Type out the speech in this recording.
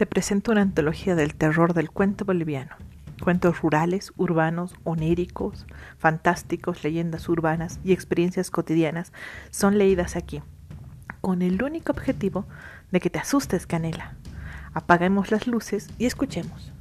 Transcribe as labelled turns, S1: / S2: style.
S1: te presento una antología del terror del cuento boliviano. Cuentos rurales, urbanos, oníricos, fantásticos, leyendas urbanas y experiencias cotidianas son leídas aquí, con el único objetivo de que te asustes, Canela. Apaguemos las luces y escuchemos.